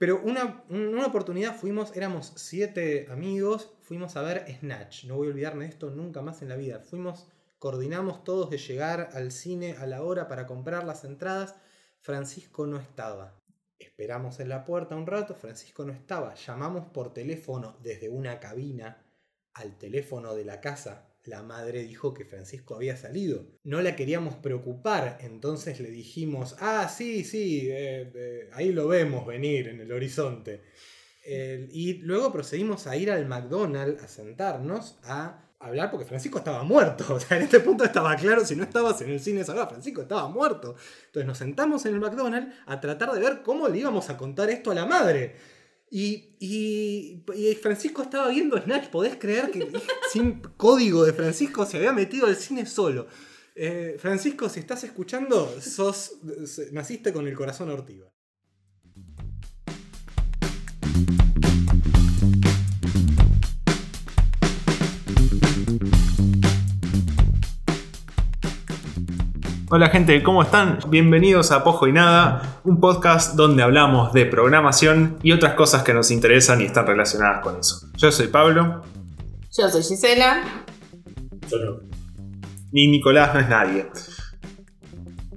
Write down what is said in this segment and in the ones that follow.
Pero una, una oportunidad fuimos, éramos siete amigos, fuimos a ver Snatch. No voy a olvidarme de esto nunca más en la vida. Fuimos, coordinamos todos de llegar al cine a la hora para comprar las entradas. Francisco no estaba. Esperamos en la puerta un rato, Francisco no estaba. Llamamos por teléfono desde una cabina al teléfono de la casa la madre dijo que Francisco había salido. No la queríamos preocupar, entonces le dijimos, ah, sí, sí, eh, eh, ahí lo vemos venir en el horizonte. y luego procedimos a ir al McDonald's, a sentarnos, a hablar, porque Francisco estaba muerto. O sea, en este punto estaba claro, si no estabas en el cine esa Francisco estaba muerto. Entonces nos sentamos en el McDonald's a tratar de ver cómo le íbamos a contar esto a la madre. Y, Francisco estaba viendo Snatch, ¿podés creer que sin código de Francisco se había metido al cine solo? Eh, Francisco, si estás escuchando, sos, naciste con el corazón ortiva. Hola gente, ¿cómo están? Bienvenidos a Pojo y Nada, un podcast donde hablamos de programación y otras cosas que nos interesan y están relacionadas con eso. Yo soy Pablo. Yo soy Gisela. Yo no. Ni Nicolás no es nadie.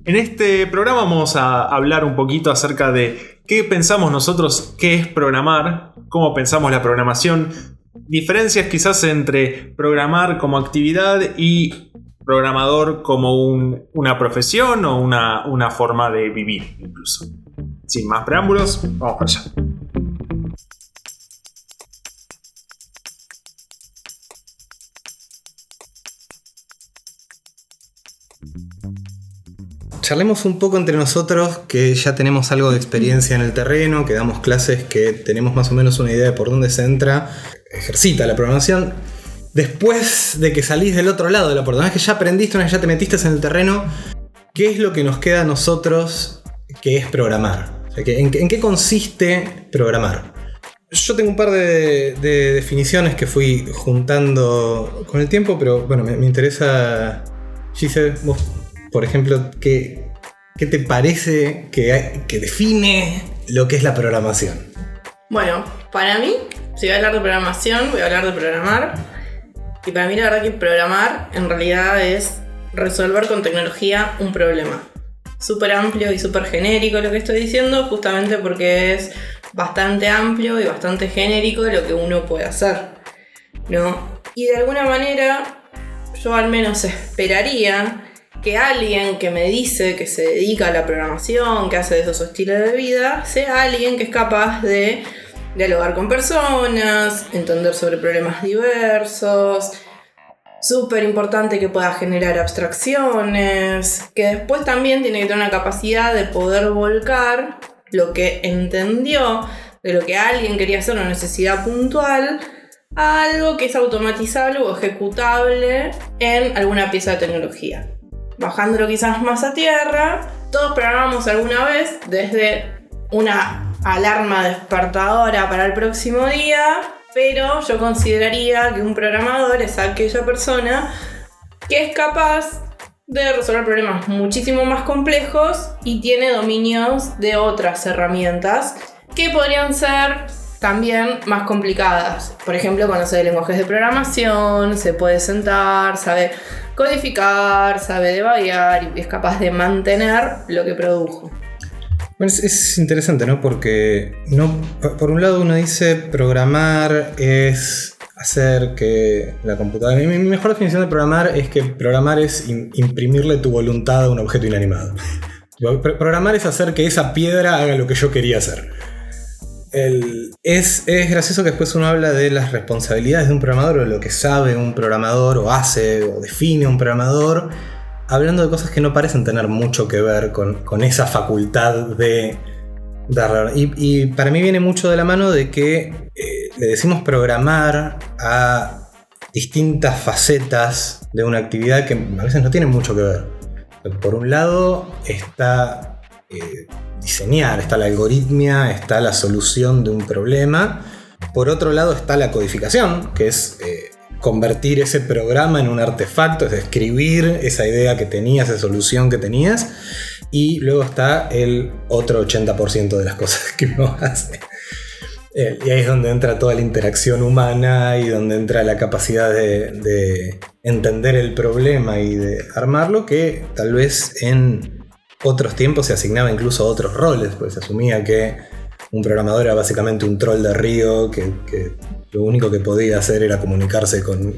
En este programa vamos a hablar un poquito acerca de qué pensamos nosotros qué es programar, cómo pensamos la programación, diferencias quizás entre programar como actividad y programador como una profesión o una, una forma de vivir incluso. Sin más preámbulos, vamos para allá. Charlemos un poco entre nosotros que ya tenemos algo de experiencia en el terreno, que damos clases, que tenemos más o menos una idea de por dónde se entra, ejercita la programación después de que salís del otro lado de la puerta, una vez que ya aprendiste, una vez que ya te metiste en el terreno, ¿qué es lo que nos queda a nosotros que es programar? ¿en, qué consiste programar? Yo tengo un par de, definiciones que fui juntando con el tiempo, pero bueno, me, interesa, Gise, vos, por ejemplo, ¿qué, qué te parece que, que define lo que es la programación? Bueno, para mí, si voy a hablar de programación, voy a hablar de programar y para mí la verdad que programar en realidad es resolver con tecnología un problema. Súper amplio y súper genérico lo que estoy diciendo, justamente porque es bastante amplio y bastante genérico lo que uno puede hacer. ¿No? Y de alguna manera yo al menos esperaría que alguien que me dice que se dedica a la programación, que hace de esos estilos de vida, sea alguien que es capaz de dialogar con personas, entender sobre problemas diversos. Súper importante que pueda generar abstracciones, que después también tiene que tener una capacidad de poder volcar lo que entendió de lo que alguien quería hacer, una necesidad puntual, a algo que es automatizable o ejecutable en alguna pieza de tecnología. Bajándolo quizás más a tierra, todos programamos alguna vez desde una alarma despertadora para el próximo día, pero yo consideraría que un programador es aquella persona que es capaz de resolver problemas muchísimo más complejos y tiene dominios de otras herramientas que podrían ser también más complicadas. Por ejemplo, conocer lenguajes de programación, se puede sentar, sabe codificar, sabe debaguear y es capaz de mantener lo que produjo es, interesante, ¿no? Porque no, por un lado uno dice programar es hacer que la computadora... Mi, mejor definición de programar es que programar es imprimirle tu voluntad a un objeto inanimado. programar es hacer que esa piedra haga lo que yo quería hacer. es, es, gracioso que después uno habla de las responsabilidades de un programador o lo que sabe un programador o hace o define un programador hablando de cosas que no parecen tener mucho que ver con, esa facultad de dar y, y, para mí viene mucho de la mano de que eh, le decimos programar a distintas facetas de una actividad que a veces no tienen mucho que ver. Por un lado está eh, diseñar, está la algoritmia, está la solución de un problema. Por otro lado está la codificación, que es eh, convertir ese programa en un artefacto, es escribir esa idea que tenías, esa solución que tenías. Y luego está el otro 80% de las cosas que uno hace, Eh, y ahí es donde entra toda la interacción humana y donde entra la capacidad de, de entender el problema y de armarlo, que tal vez en otros tiempos se asignaba incluso a otros roles, pues se asumía que un programador era básicamente un troll de río que lo único que podía hacer era comunicarse con,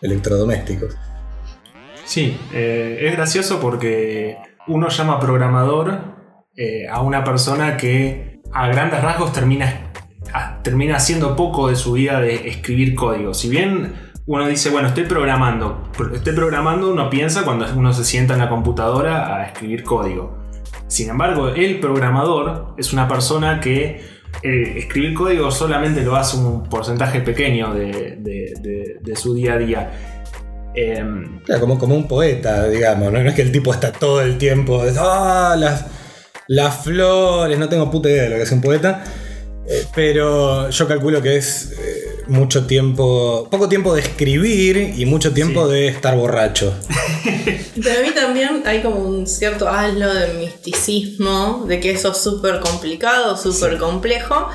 electrodomésticos. Sí, eh, es gracioso porque uno llama programador eh, a una persona que a grandes rasgos termina, termina haciendo poco de su vida de escribir código. Si bien uno dice, bueno, estoy programando, estoy programando, uno piensa cuando uno se sienta en la computadora a escribir código. Sin embargo, el programador es una persona que eh, escribir código solamente lo hace un porcentaje pequeño de, su día a día. Em, Claro, como, como un poeta, digamos, ¿no? No es que el tipo está todo el tiempo, ah, las, las flores, no tengo puta idea de lo que es un poeta, eh, pero yo calculo que es eh, mucho tiempo, poco tiempo de escribir y mucho tiempo Sí. de estar borracho. Pero a mí también hay como un cierto halo de misticismo, de que eso es súper complicado, súper complejo.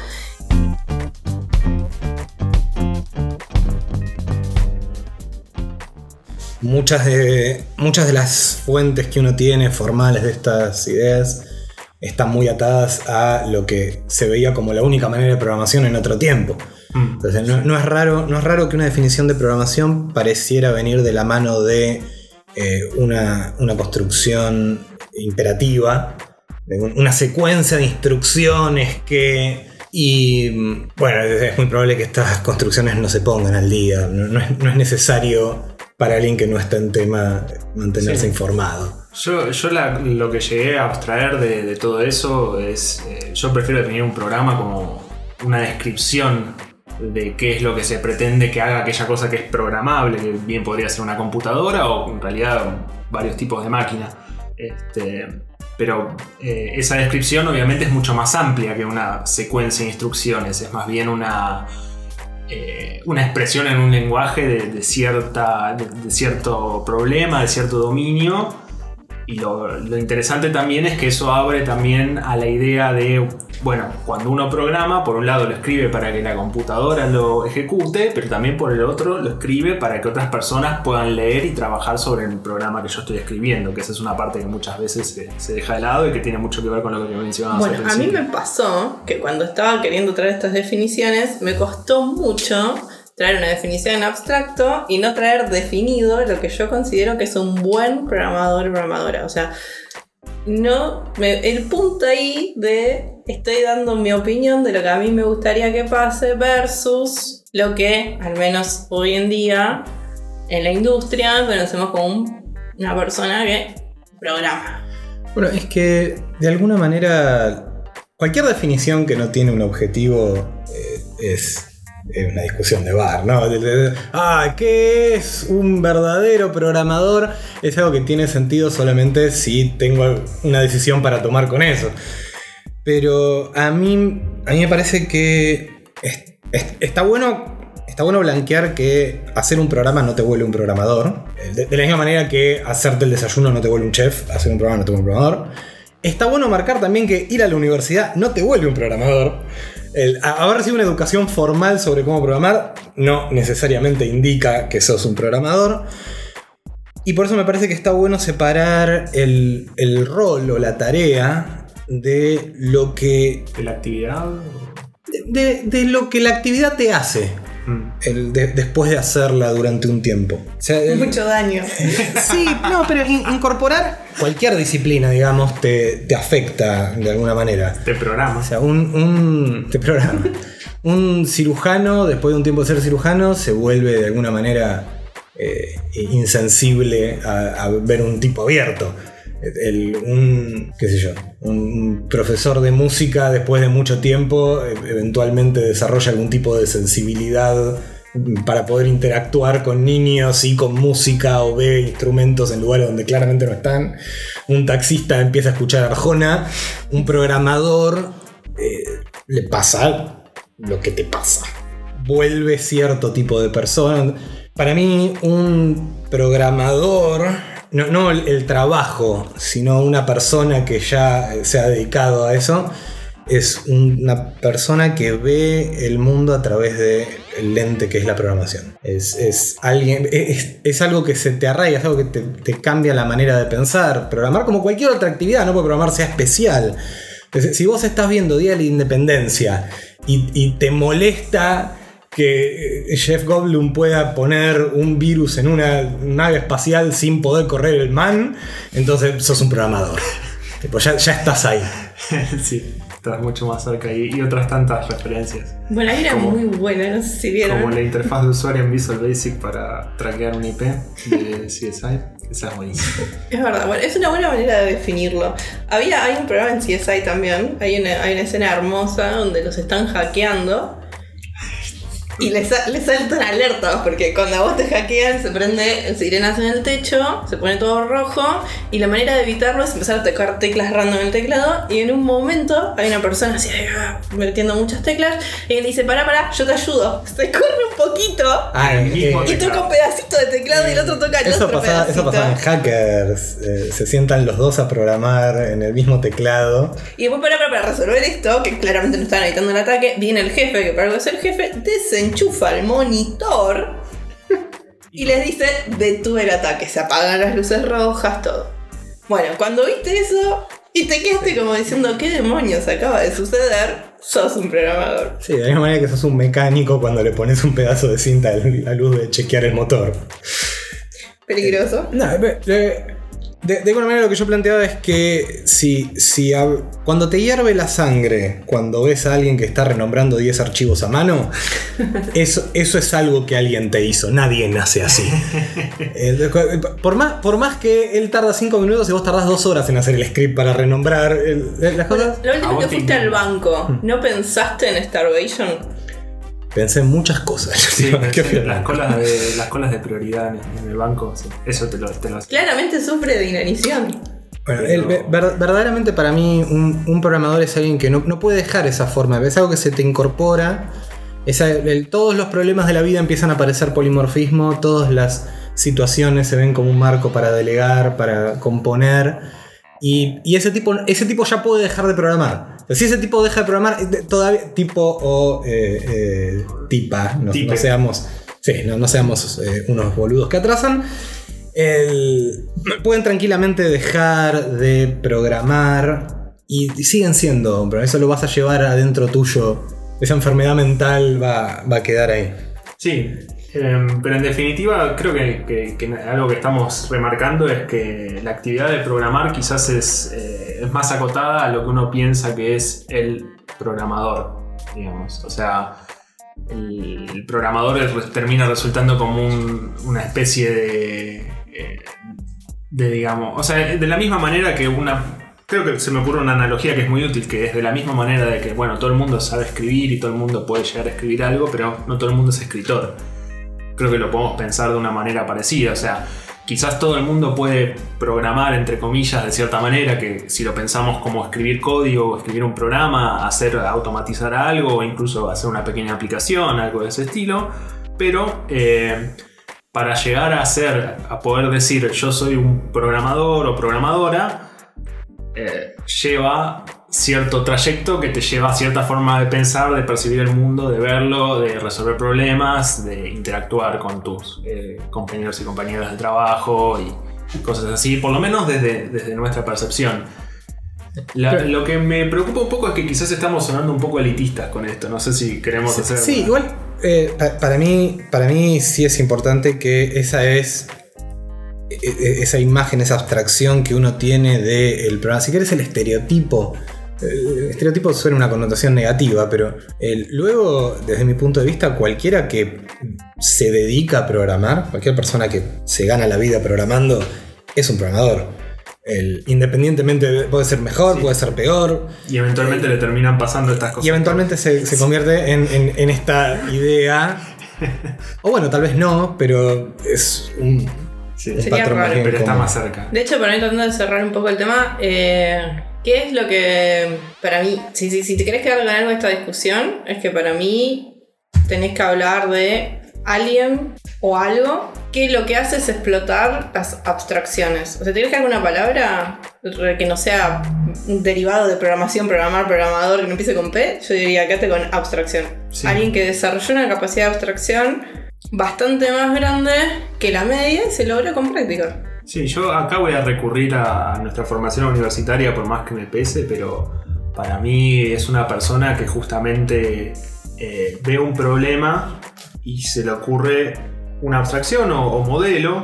Muchas de, muchas de las fuentes que uno tiene formales de estas ideas están muy atadas a lo que se veía como la única manera de programación en otro tiempo. Mm, Entonces, no, no es raro, no es raro que una definición de programación pareciera venir de la mano de eh, una, una construcción imperativa, de un- una secuencia de instrucciones que... Y mm, bueno, es es muy probable que estas construcciones no se pongan al día. No, no es, no es necesario para alguien que no está en tema mantenerse Sí. informado. Yo, yo la- lo que llegué a abstraer de, de todo eso es, eh, yo prefiero definir un programa como una descripción de qué es lo que se pretende que haga aquella cosa que es programable, que bien podría ser una computadora o en realidad varios tipos de máquina. Este, pero eh, esa descripción obviamente es mucho más amplia que una secuencia de instrucciones, es más bien una, eh, una expresión en un lenguaje de, cierta, de cierto problema, de cierto dominio. Y lo, lo interesante también es que eso abre también a la idea de, bueno, cuando uno programa, por un lado lo escribe para que la computadora lo ejecute, pero también por el otro lo escribe para que otras personas puedan leer y trabajar sobre el programa que yo estoy escribiendo, que esa es una parte que muchas veces se, se deja de lado y que tiene mucho que ver con lo que mencionabas. Bueno, al a mí me pasó que cuando estaba queriendo traer estas definiciones, me costó mucho traer una definición en abstracto y no traer definido lo que yo considero que es un buen programador o programadora. O sea, no el punto ahí de estoy dando mi opinión de lo que a mí me gustaría que pase versus lo que, al menos hoy en día, en la industria conocemos como un- una persona que programa. Bueno, es que de alguna manera cualquier definición que no tiene un objetivo eh, es una discusión de bar, ¿no? Ah, ¿qué es un verdadero programador? Es algo que tiene sentido solamente si tengo una decisión para tomar con eso. Pero a mí, a mí me parece que es- es- está bueno. Está bueno blanquear que hacer un programa no te vuelve un programador. Eh, De, de la misma manera que hacerte el desayuno no te vuelve un chef, hacer un programa no te vuelve un programador. Está bueno marcar también que ir a la universidad no te vuelve un programador. El haber recibido una educación formal sobre cómo programar no necesariamente indica que sos un programador. Y por eso me parece que está bueno separar el, el rol o la tarea de lo que. ¿De la actividad? de, de lo que la actividad te hace. Mm. el de- después de hacerla durante un tiempo. O sea, el- Mucho daño. Sí, no, pero in- incorporar cualquier disciplina, digamos, te, te afecta de alguna manera. De programa. O sea, un, un, te programa. un cirujano, después de un tiempo de ser cirujano, se vuelve de alguna manera eh, insensible a, a ver un tipo abierto. Un, profesor de música después de mucho tiempo eh, eventualmente desarrolla algún tipo de sensibilidad para poder interactuar con niños y con música o ve instrumentos en lugares donde claramente no están. Un taxista empieza a escuchar Arjona, un programador eh, le pasa lo que te pasa. Vuelve cierto tipo de persona. Para mí, un programador, no, no el, trabajo, sino una persona que ya se ha dedicado a eso, es una persona que ve el mundo a través del lente que es la programación. Es, es alguien, es, es algo que se te arraiga, es algo que te, te cambia la manera de pensar. Programar como cualquier otra actividad, no porque programar sea especial. Si vos estás viendo Día de la Independencia y, y te molesta que eh, Jeff Goldblum pueda poner un virus en una nave espacial sin poder correr el man, entonces sos un programador. Tipo, ya, ya estás ahí. sí, estás mucho más cerca y, y otras tantas referencias. Bueno, ahí era Como- muy buena, no sé si vieron. Como la interfaz de usuario en Visual Basic para traquear un IP de CSI. Esa es buenísima. Es verdad, bueno, es una buena manera de definirlo. Había, hay un programa en CSI también, hay una, hay una escena hermosa donde los están hackeando y les, sa- les saltan alertas porque cuando a vos te hackean se prende sirenas en el techo, se pone todo rojo y la manera de evitarlo es empezar a tocar teclas random en el teclado y en un momento hay una persona así ah, metiendo muchas teclas y él dice, para, para, yo te ayudo, se corre un poquito Ah, y toca un pedacito de teclado y el otro toca el Eso otro pasaba, eso pasaba en hackers. eh, se sientan los dos a programar en el mismo teclado. Y después para, para, para resolver esto, que claramente no estaban evitando el ataque, viene el jefe, que para algo es el jefe, desenchufa el monitor y les dice, detuve el ataque, se apagan las luces rojas, todo. Bueno, cuando viste eso y te quedaste como diciendo, ¿qué demonios acaba de suceder? Sos un programador. Sí, de la misma manera que sos un mecánico cuando le pones un pedazo de cinta a la luz de chequear el motor. Peligroso. No, eh, eh, de, de alguna manera lo que yo planteaba es que si, si cuando te hierve la sangre, cuando ves a alguien que está renombrando 10 archivos a mano, eso, eso es algo que alguien te hizo. Nadie nace así. Eh, por, más, por más que él tarda 5 minutos y vos tardás 2 horas en hacer el script para renombrar el- las cosas, Lo último que te fuiste al banco, ¿no pensaste en Starvation? Pensé en muchas cosas. Sí, las, colas de, las colas de prioridad en, el banco, sí. eso te lo, te lo. Claramente sufre de inanición. Bueno, Pero- el- ver- verdaderamente para mí un, un programador es alguien que no, no puede dejar esa forma, es algo que se te incorpora. Esa- el- todos los problemas de la vida empiezan a aparecer polimorfismo, todas las situaciones se ven como un marco para delegar, para componer. Y, y ese, tipo, ese tipo ya puede dejar de programar. Si ese tipo deja de programar, eh, todavía tipo o eh, eh, tipa, no, seamos, sí, no, no seamos eh, unos boludos que atrasan. El- pueden tranquilamente dejar de programar y, y siguen siendo, pero eso lo vas a llevar adentro tuyo. Esa enfermedad mental va, va a quedar ahí. Sí, em, pero en definitiva creo que, algo que estamos remarcando es que la actividad de programar quizás es, eh, es más acotada a lo que uno piensa que es el programador, digamos. O sea, el, programador termina resultando como un- una especie de, eh, de, digamos, o sea, de la misma manera que una... Creo que se me ocurre una analogía que es muy útil, que es de la misma manera de que, bueno, todo el mundo sabe escribir y todo el mundo puede llegar a escribir algo, pero no todo el mundo es escritor. Creo que lo podemos pensar de una manera parecida, o sea, quizás todo el mundo puede programar, entre comillas, de cierta manera, que si lo pensamos como escribir código escribir un programa, hacer automatizar algo o incluso hacer una pequeña aplicación, algo de ese estilo, pero eh, para llegar a ser, a poder decir yo soy un programador o programadora, eh, lleva cierto trayecto que te lleva a cierta forma de pensar, de percibir el mundo, de verlo, de resolver problemas, de interactuar con tus eh, compañeros y compañeras de trabajo y cosas así, por lo menos desde, desde nuestra percepción. La- lo que me preocupa un poco es que quizás estamos sonando un poco elitistas con esto. No sé si queremos hacer. Sí, igual eh, pa- para, mí, para mí sí es importante que esa es e- e- esa imagen, esa abstracción que uno tiene del programa. Si quieres el estereotipo. El estereotipo suena una connotación negativa, pero el- luego, desde mi punto de vista, cualquiera que se dedica a programar, cualquier persona que se gana la vida programando, es un programador. El- independientemente, de- puede ser mejor, Sí. puede ser peor, Y eventualmente le terminan pasando estas cosas. y eventualmente se, se convierte en, en- en esta idea. O bueno, tal vez no, pero es un, Sí, un Sería raro, pero está más cerca. De hecho, para mí tratando de cerrar un poco el tema, eh, ¿qué es lo que para mí, si, si, si te querés quedar con algo de esta discusión, es que para mí tenés que hablar de alguien o algo que lo que hace es explotar las abstracciones. O sea, ¿tienes que alguna palabra que no sea derivado de programación, programar, programador, que no empiece con P? Yo diría quédate con abstracción. Sí. Alguien que desarrolló una capacidad de abstracción bastante más grande que la media y se logra con práctica. Sí, yo acá voy a recurrir a nuestra formación universitaria, por más que me pese, pero para mí es una persona que justamente eh, ve un problema y se le ocurre una abstracción o, modelo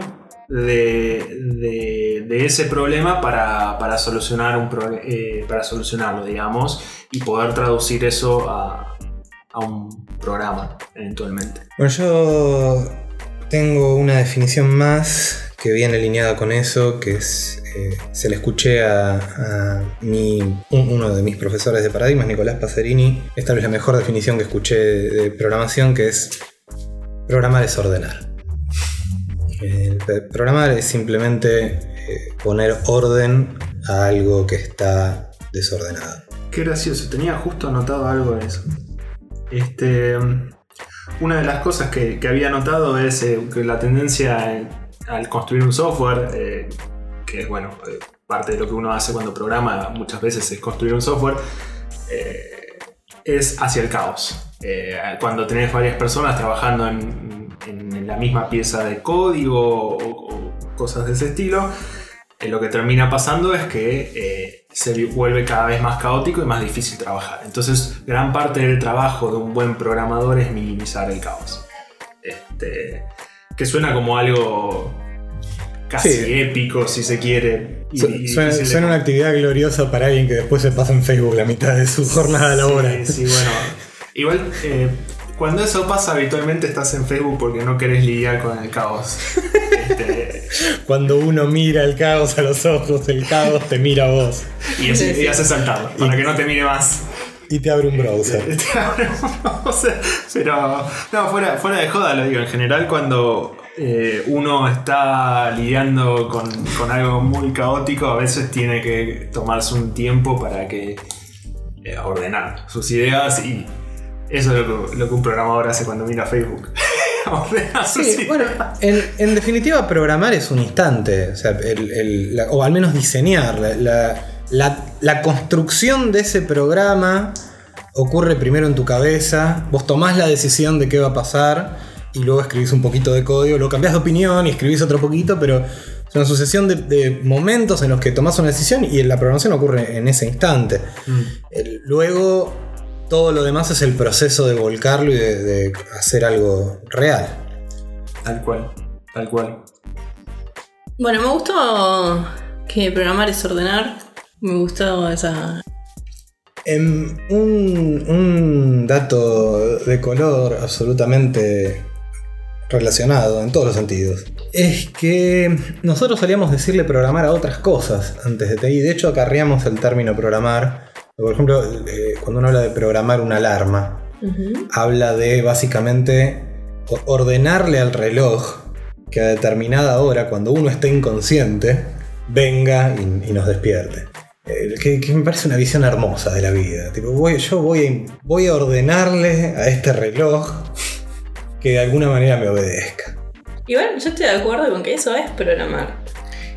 de, de- de ese problema para, para solucionar un pro- eh, para solucionarlo, digamos, y poder traducir eso a, a un programa eventualmente. Bueno, yo tengo una definición más que viene alineada con eso, que es, eh, se la escuché a, uno de mis profesores de paradigmas, Nicolás Pacerini. Esta es la mejor definición que escuché de programación, que es programar es ordenar. Programar es simplemente eh, poner orden a algo que está desordenado. Qué gracioso, tenía justo anotado algo de eso. Este, una de las cosas que, había notado es eh, que la tendencia en- al construir un software, eh, que es bueno, eh, parte de lo que uno hace cuando programa muchas veces es construir un software, eh, es hacia el caos. Cuando tenés varias personas trabajando en, la misma pieza de código o, o cosas de ese estilo, lo que termina pasando es que se vuelve cada vez más caótico y más difícil trabajar. Entonces, gran parte del trabajo de un buen programador es minimizar el caos. Este, que suena como algo casi Sí. épico, si se quiere. y- Su- y Suena, una actividad gloriosa para alguien que después se pasa en Facebook la mitad de su jornada laboral. Sí, sí, bueno. Igual, eh, cuando eso pasa, habitualmente estás en Facebook porque no querés lidiar con el caos. Este, Cuando uno mira el caos a los ojos, el caos te mira a vos y, sí. y haces saltarlo para que no te mire más. Y te abre un browser. O sea, pero no, fuera, fuera de joda lo digo, en general cuando eh, uno está lidiando con, con algo muy caótico, a veces tiene que tomarse un tiempo para que eh, ordenar sus ideas y eso es lo que, lo que un programador hace cuando mira Facebook. Sí, bueno, en, en definitiva, programar es un instante, o, sea, el- el- la- o al menos diseñar. La, la- la- la construcción de ese programa ocurre primero en tu cabeza, vos tomás la decisión de qué va a pasar y luego escribís un poquito de código, luego cambiás de opinión y escribís otro poquito, pero es una sucesión de, de momentos en los que tomás una decisión y la programación ocurre en ese instante. Mm. El- luego, todo lo demás es el proceso de volcarlo y de, de hacer algo real. Tal cual, tal cual. Bueno, me gustó que programar es ordenar. Me gustó esa. Em, un, un dato de color absolutamente relacionado en todos los sentidos. Es que nosotros solíamos decirle programar a otras cosas antes de TI. De hecho, acarreamos el término programar. Por ejemplo, eh, cuando uno habla de programar una alarma, habla de básicamente ordenarle al reloj que a determinada hora, cuando uno esté inconsciente, venga y, y nos despierte. Eh, que, que me parece una visión hermosa de la vida. Tipo, voy- yo voy a, voy a ordenarle a este reloj que de alguna manera me obedezca. Igual yo estoy de acuerdo con que eso es programar.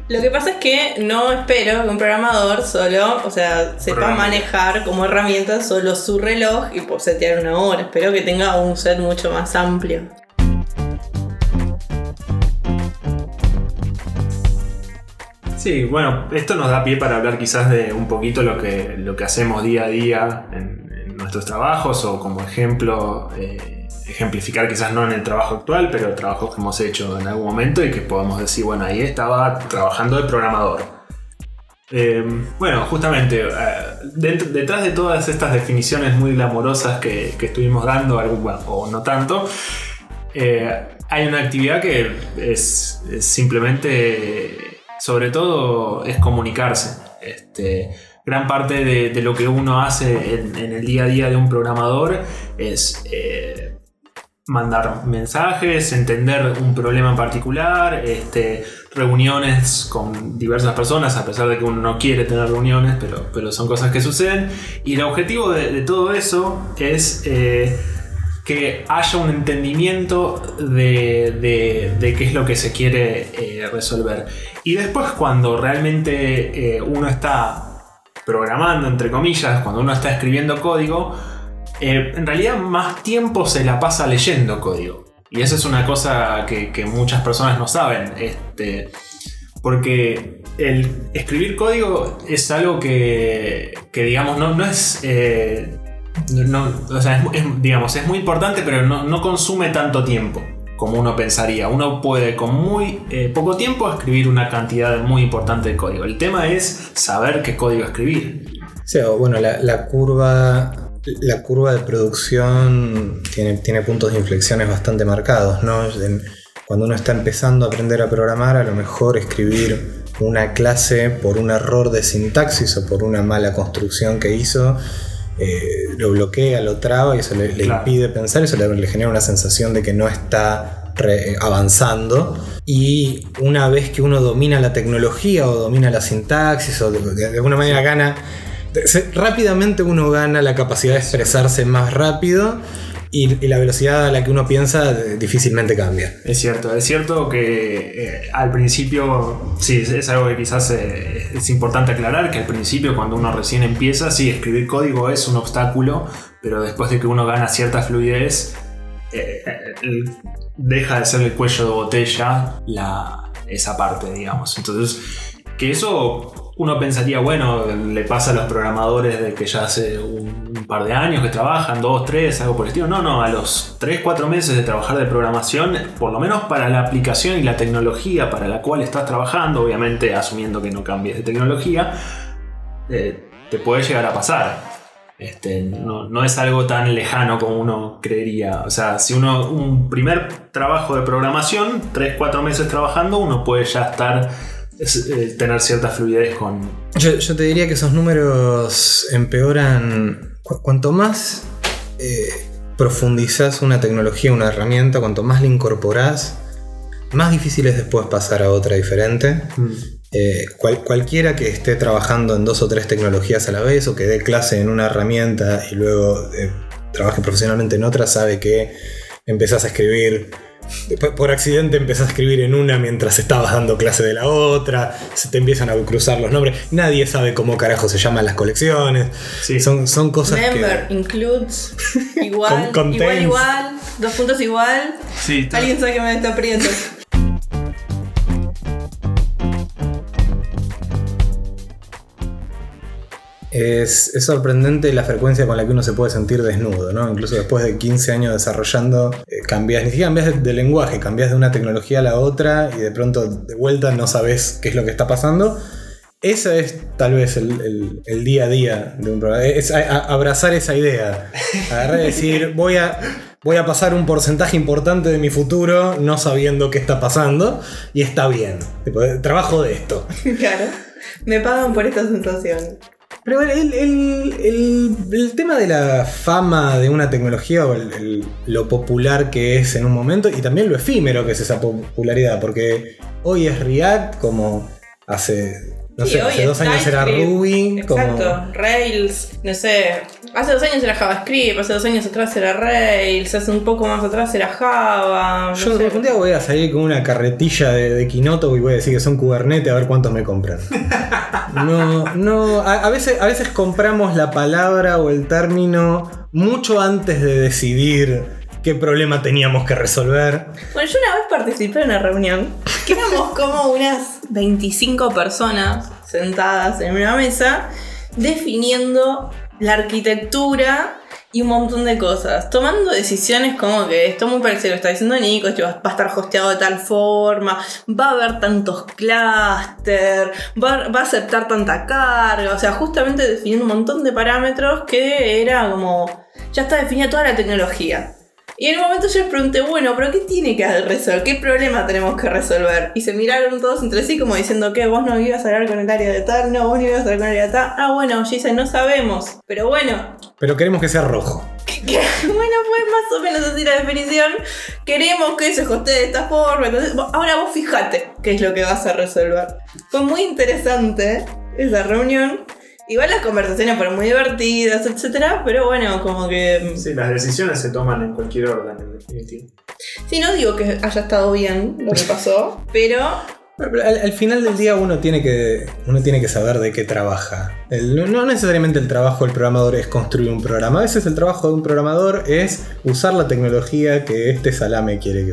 Lo que pasa es que no espero que un programador solo, o sea, sepa Programa. manejar como herramienta solo su reloj y por setear una hora. Espero que tenga un set mucho más amplio. Sí, bueno, esto nos da pie para hablar quizás de un poquito lo que, lo que hacemos día a día en, nuestros trabajos o como ejemplo, eh, ejemplificar quizás no en el trabajo actual, pero trabajos que hemos hecho en algún momento y que podemos decir, bueno, ahí estaba trabajando de programador. Eh, bueno, justamente, eh, detrás de todas estas definiciones muy glamorosas que, que estuvimos dando, bueno, o no tanto, eh, hay una actividad que es simplemente, sobre todo, es comunicarse. Este, gran parte de, de lo que uno hace en, el día a día de un programador es eh, mandar mensajes, entender un problema en particular, este, reuniones con diversas personas, a pesar de que uno no quiere tener reuniones, pero, pero son cosas que suceden. Y el objetivo de, de todo eso es... eh, que haya un entendimiento de, de- qué es lo que se quiere eh, resolver. Y después cuando realmente eh, uno está programando, entre comillas, cuando uno está escribiendo código, eh, en realidad más tiempo se la pasa leyendo código. Y esa es una cosa que, muchas personas no saben. Este, porque el escribir código es algo que, que digamos, no, no es... no- es, digamos, es muy importante, pero no, consume tanto tiempo como uno pensaría. Uno puede con muy eh, poco tiempo escribir una cantidad muy importante de código. El tema es saber qué código escribir. Bueno, la, curva. La curva de producción tiene, tiene puntos de inflexiones bastante marcados, cuando uno está empezando a aprender a programar, a lo mejor escribir una clase por un error de sintaxis o por una mala construcción que hizo, eh, lo bloquea, lo traba y eso le, le Claro. impide pensar, eso le, le genera una sensación de que no está re- avanzando. Y una vez que uno domina la tecnología o domina la sintaxis o de, alguna manera gana, se- rápidamente uno gana la capacidad de expresarse más rápido y, la velocidad a la que uno piensa eh, difícilmente cambia. Es cierto, es cierto que eh, al principio, sí, es- algo que quizás eh, es importante aclarar, que al principio cuando uno recién empieza, sí, escribir código es un obstáculo, pero después de que uno gana cierta fluidez, deja de ser el cuello de botella la, esa parte, digamos. Entonces, que eso uno pensaría, bueno, le pasa a los programadores de que ya hace un, par de años que trabajan, dos, tres, algo por el estilo. No, no, a los tres, cuatro meses de trabajar de programación, por lo menos para la aplicación y la tecnología para la cual estás trabajando, obviamente asumiendo que no cambies de tecnología, eh, te puede llegar a pasar. Este, no, no es algo tan lejano como uno creería. O sea, si uno, un primer trabajo de programación, 3-4 meses trabajando, uno puede ya estar, es- eh, tener cierta fluidez con... Yo, yo te diría que esos números empeoran cu- cuanto más eh, profundizás una tecnología, una herramienta, cuanto más la incorporás, más difícil es después pasar a otra diferente. Eh, cual- cualquiera que esté trabajando en dos o tres tecnologías a la vez o que dé clase en una herramienta y luego eh, trabaje profesionalmente en otra sabe que empezás a escribir por- por accidente empezás a escribir en una mientras estabas dando clase de la otra, se te empiezan a cruzar los nombres, nadie sabe cómo carajo se llaman las colecciones, Sí. son, son cosas Member que... includes igual, Con- igual, igual, dos puntos igual. Sí, Alguien sabe que me está apriendo. Es, es sorprendente la frecuencia con la que uno se puede sentir desnudo, ¿no? Incluso después de 15 años desarrollando, eh, cambias, ni siquiera cambias de, de lenguaje, cambias de una tecnología a la otra y de pronto de vuelta no sabes qué es lo que está pasando. Ese es tal vez el, el- el día a día de un programa. Es a- a- abrazar esa idea. Agarrar y decir, voy a, voy a pasar un porcentaje importante de mi futuro no sabiendo qué está pasando y está bien. Tipo, trabajo de esto. claro. Me pagan por esta sensación. Pero el, el- el- el- tema de la fama de una tecnología o lo popular que es en un momento y también lo efímero que es esa popularidad, porque hoy es React como hace, no Sí, sé, hace dos años era. Ruby, como... Exacto, Rails, no sé. Hace dos años era JavaScript, hace dos años atrás era Rails, hace un poco más atrás era Java. no Yo sé. un día voy a salir con una carretilla de, de Kinoto y voy a decir que son Kubernetes a ver cuántos me compran. No, no, a, a veces, a veces compramos la palabra o el término mucho antes de decidir qué problema teníamos que resolver. Bueno, yo una vez participé en una reunión que éramos como unas 25 personas sentadas en una mesa definiendo la arquitectura y un montón de cosas, tomando decisiones como que esto muy parecido lo está diciendo Nico, va a estar hosteado de tal forma, va a haber tantos clúster, va, va a aceptar tanta carga, o sea, justamente definiendo un montón de parámetros que era como, ya está definida toda la tecnología. Y en un momento yo les pregunté, bueno, pero ¿qué tiene que resolver? ¿Qué problema tenemos que resolver? Y se miraron todos entre sí como diciendo que vos no ibas a hablar con el área de tal, no, vos no ibas a hablar con el área de tal. Ah, bueno, Gise, no sabemos. Pero bueno, Pero queremos que sea rojo. que- bueno, fue más o menos así la definición. Queremos que se hostee de esta forma. Entonces, ahora vos fijate qué es lo que vas a resolver. Fue muy interesante esa reunión. Igual las conversaciones fueron muy divertidas, etcétera, pero bueno, como que. Sí, las decisiones se toman en cualquier orden, en definitiva. Sí, no digo que haya estado bien lo que pasó, pero Pero Al, al final del día uno tiene que, uno tiene que saber de qué trabaja. El- no- necesariamente el trabajo del programador es construir un programa. A veces el trabajo de un programador es usar la tecnología que este salame quiere que.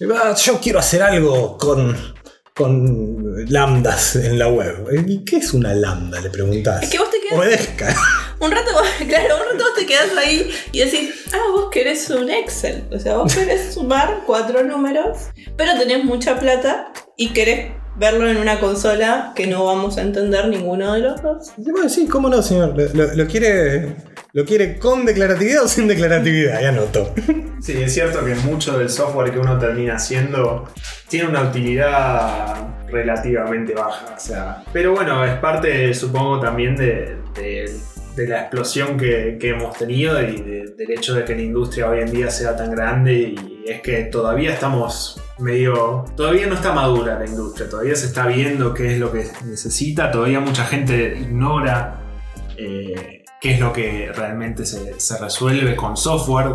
Y va, Yo quiero hacer algo con, con lambdas en la web. ¿Y qué es una lambda? Le preguntás. es que vos te quedás. Obedezca. Un rato, claro, un rato vos te quedás ahí y decís, ah, vos querés un Excel. O sea, vos querés sumar cuatro números, pero tenés mucha plata y querés verlo en una consola que no vamos a entender ninguno de los dos. Y bueno, sí, cómo no, señor. ¿Lo, lo- lo quiere, ¿Lo quiere con declaratividad o sin declaratividad? Ya noto. Sí, es cierto que mucho del software que uno termina haciendo tiene una utilidad relativamente baja. O sea, pero bueno, es parte, supongo, también de, de- de la explosión que, que hemos tenido y de- del hecho de que la industria hoy en día sea tan grande y es que todavía estamos medio... Todavía no está madura la industria, todavía se está viendo qué es lo que necesita, todavía mucha gente ignora eh, qué es lo que realmente se, se resuelve con software.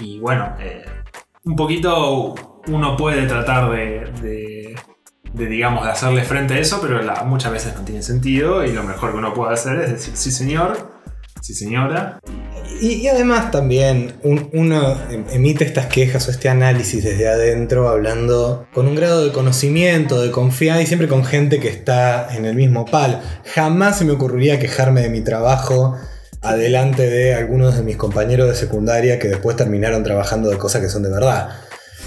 Y bueno, eh, un poquito uno puede tratar de- de, digamos, de hacerle frente a eso, pero la- muchas veces no tiene sentido y lo mejor que uno puede hacer es decir, sí señor, sí señora. Y, y además también un- uno em- emite estas quejas o este análisis desde adentro hablando con un grado de conocimiento, de confianza y siempre con gente que está en el mismo palo. Jamás se me ocurriría quejarme de mi trabajo adelante de algunos de mis compañeros de secundaria que después terminaron trabajando de cosas que son de verdad.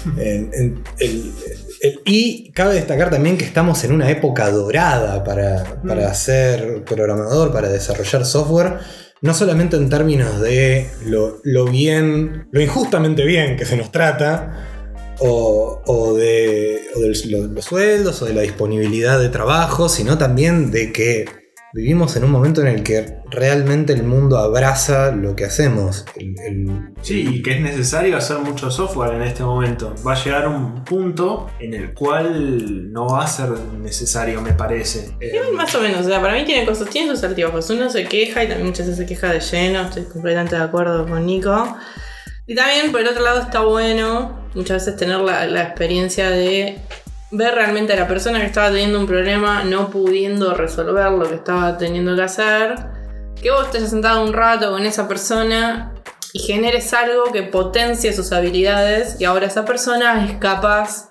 El- el- y cabe destacar también que estamos en una época dorada para, para ser programador, para desarrollar software no solamente en términos de lo, lo bien, lo injustamente bien que se nos trata, o, o de, o de los, los sueldos, o de la disponibilidad de trabajo, sino también de que vivimos en un momento en el que realmente el mundo abraza lo que hacemos. El- el- Sí, y que es necesario hacer mucho software en este momento. Va a llegar un punto en el cual no va a ser necesario, me parece. Eh, Más o menos, o sea, para mí tiene cosas, tiene sus altibajos. Uno se queja y también muchas veces se queja de lleno, estoy completamente de acuerdo con Nico. Y también, por el otro lado, está bueno muchas veces tener la, la experiencia de ver realmente a la persona que estaba teniendo un problema no pudiendo resolver lo que estaba teniendo que hacer. Que vos estés sentado un rato con esa persona y generes algo que potencie sus habilidades y ahora esa persona es capaz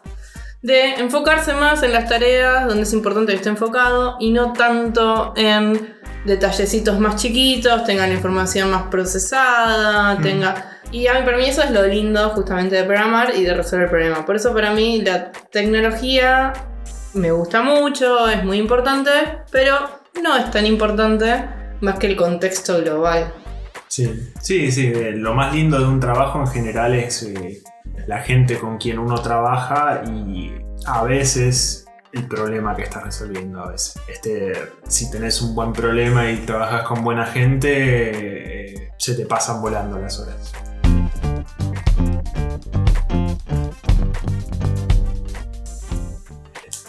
de enfocarse más en las tareas donde es importante que esté enfocado y no tanto en detallecitos más chiquitos, tenga la información más procesada, tenga... Y a mí, para mí eso es lo lindo justamente de programar y de resolver el problema. Por eso para mí la tecnología me gusta mucho, es muy importante, pero no es tan importante más que el contexto global. Sí, sí, sí. eh, Lo más lindo de un trabajo en general es eh, la gente con quien uno trabaja y a veces el problema que estás resolviendo. A veces, este, si tenés un buen problema y trabajas con buena gente, eh, se te pasan volando las horas.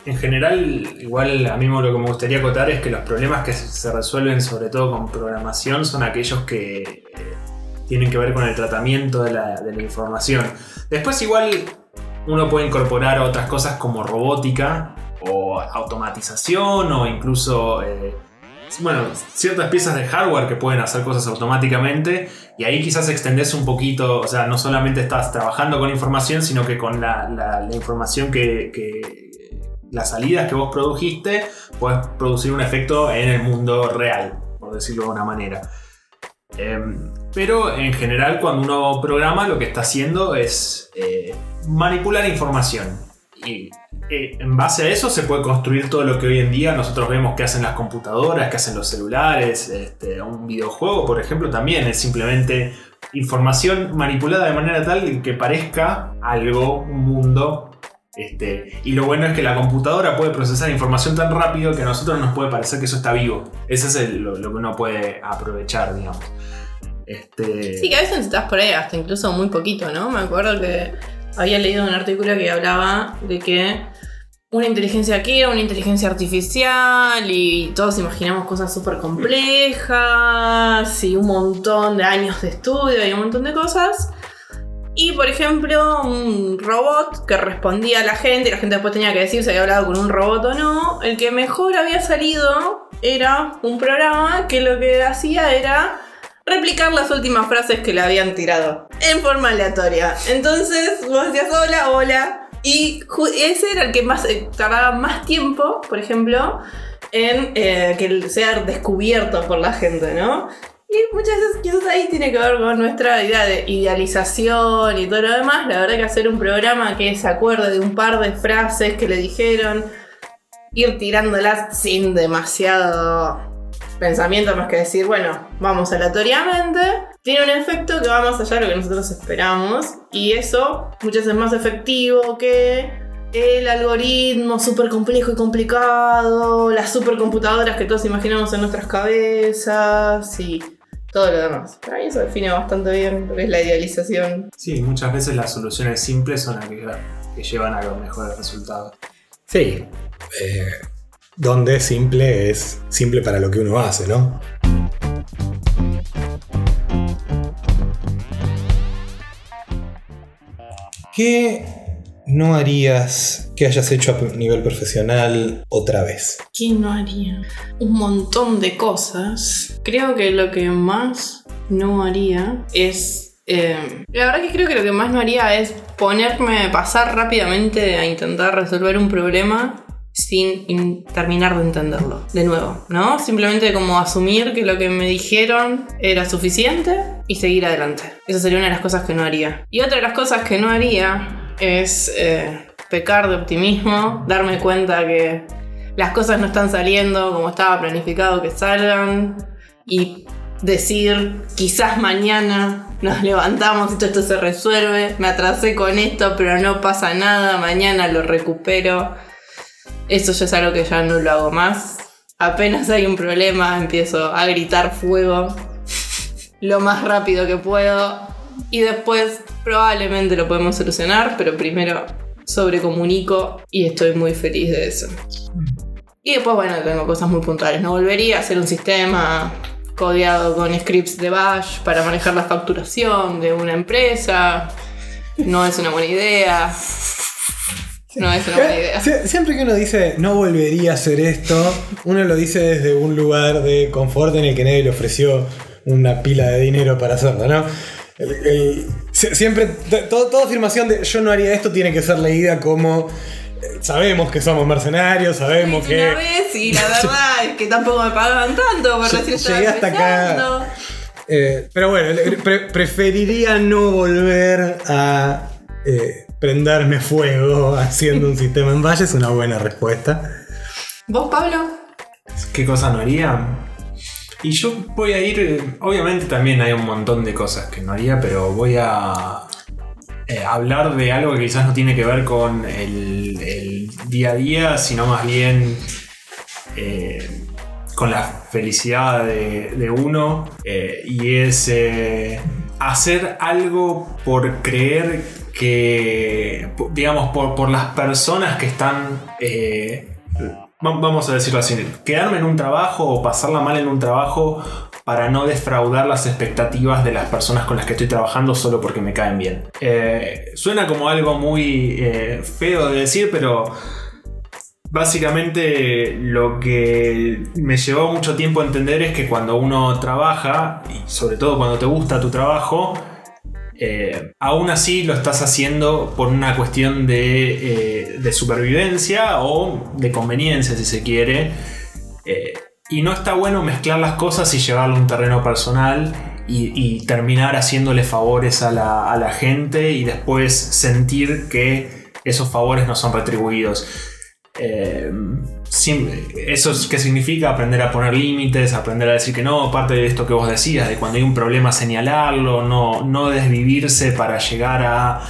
En general, igual a mí lo que me gustaría acotar es que los problemas que se resuelven sobre todo con programación son aquellos que eh, tienen que ver con el tratamiento de la, información. Después igual uno puede incorporar otras cosas como robótica o automatización o incluso, eh, bueno, ciertas piezas de hardware que pueden hacer cosas automáticamente y ahí quizás extendés un poquito, o sea, no solamente estás trabajando con información, sino que con la, información que- las salidas que vos produjiste, puedes producir un efecto en el mundo real, por decirlo de una manera. Em, pero en general cuando uno programa lo que está haciendo es eh, manipular información. Y eh, en base a eso se puede construir todo lo que hoy en día nosotros vemos que hacen las computadoras, que hacen los celulares, este, un videojuego por ejemplo también es simplemente información manipulada de manera tal que parezca algo, un mundo. Este, y lo bueno es que la computadora puede procesar información tan rápido que a nosotros nos puede parecer que eso está vivo. Ese es lo, que uno puede aprovechar, digamos. Este, Sí, que a veces necesitas por ahí hasta incluso muy poquito, ¿no? Me acuerdo que había leído un artículo que hablaba de que una inteligencia aquí era una inteligencia artificial y todos imaginamos cosas súper complejas y un montón de años de estudio y un montón de cosas. Y por ejemplo, un robot que respondía a la gente y la gente después tenía que decir si había hablado con un robot o no. El que mejor había salido era un programa que lo que hacía era replicar las últimas frases que le habían tirado en forma aleatoria. Entonces vos decías hola, hola. Y ese era el que más eh, tardaba más tiempo, por ejemplo, en eh, que sea descubierto por la gente, ¿no? Y muchas veces quizás ahí tiene que ver con nuestra idea de idealización y todo lo demás. La verdad que hacer un programa que se acuerde de un par de frases que le dijeron, ir tirándolas sin demasiado pensamiento más que decir, bueno, vamos aleatoriamente, tiene un efecto que va más allá de lo que nosotros esperamos. Y eso muchas veces es más efectivo que el algoritmo súper complejo y complicado, las supercomputadoras que todos imaginamos en nuestras cabezas y todo lo demás. Para mí eso define bastante bien lo que es la idealización. Sí, muchas veces las soluciones simples son las que, llevan a los mejores resultados. Sí. Eh, donde simple es simple para lo que uno hace, ¿no? ¿Qué no harías que hayas hecho a nivel profesional otra vez? ¿Qué no haría? Un montón de cosas. Creo que lo que más no haría es... Eh, la verdad que creo que lo que más no haría es ponerme, pasar rápidamente a intentar resolver un problema sin terminar de entenderlo. De nuevo, ¿no? Simplemente como asumir que lo que me dijeron era suficiente y seguir adelante. Esa sería una de las cosas que no haría. Y otra de las cosas que no haría es eh, pecar de optimismo, darme cuenta que las cosas no están saliendo como estaba planificado que salgan y decir quizás mañana nos levantamos y todo esto se resuelve, me atrasé con esto pero no pasa nada, mañana lo recupero eso ya es algo que ya no lo hago más. Apenas hay un problema, empiezo a gritar fuego lo más rápido que puedo. Y después probablemente lo podemos solucionar, pero primero sobrecomunico y estoy muy feliz de eso. Y después, bueno, tengo cosas muy puntuales. No volvería a hacer un sistema codeado con scripts de Bash para manejar la facturación de una empresa. No es una buena idea. No es una buena idea. siempre que uno dice no volvería a hacer esto, uno lo dice desde un lugar de confort en el que nadie le ofreció una pila de dinero para hacerlo, ¿no? Siempre, toda afirmación de yo no haría esto tiene que ser leída como eh, sabemos que somos mercenarios, sabemos que. Una vez y la verdad es que tampoco me pagaban tanto por decir Llegué hasta acá. Eh, pero bueno, preferiría no volver a eh, prenderme fuego haciendo un sistema en valle es una buena respuesta. ¿Vos, Pablo? ¿Qué cosa no haría? Y yo voy a ir, obviamente también hay un montón de cosas que no haría, pero voy a eh, hablar de algo que quizás no tiene que ver con el, día a día, sino más bien eh, con la felicidad de, uno. Eh, y es hacer algo por creer que, digamos, por, las personas que están, eh, vamos a decirlo así, quedarme en un trabajo o pasarla mal en un trabajo para no defraudar las expectativas de las personas con las que estoy trabajando solo porque me caen bien. Eh, suena como algo muy eh, feo de decir, pero básicamente lo que me llevó mucho tiempo a entender es que cuando uno trabaja, y sobre todo cuando te gusta tu trabajo, eh, aún así lo estás haciendo por una cuestión eh, de, supervivencia o de conveniencia, si se quiere. Eh, y no está bueno mezclar las cosas y llevarlo a un terreno personal y, terminar haciéndole favores a la, gente y después sentir que esos favores no son retribuidos. Eh, eso es qué significa aprender a poner límites, aprender a decir que no, parte de esto que vos decías, de cuando hay un problema señalarlo, no, no desvivirse para llegar a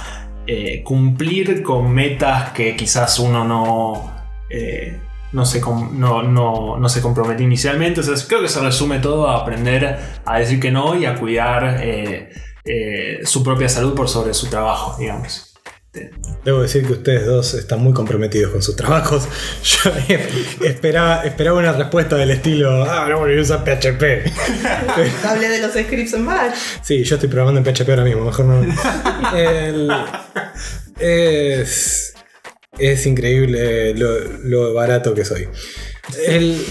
eh, cumplir con metas que quizás uno no, eh, no, se, no, no, se comprometió inicialmente. creo que se resume todo a aprender a decir que no y a cuidar su propia salud por sobre su trabajo, digamos. Debo decir que ustedes dos están muy comprometidos con sus trabajos. Yo esperaba, esperaba una respuesta del estilo, ah, no a usar PHP. Hablé de los scripts en Bash. Sí, yo estoy programando en PHP ahora mismo, mejor no. El- es, es increíble lo, lo barato que soy. El-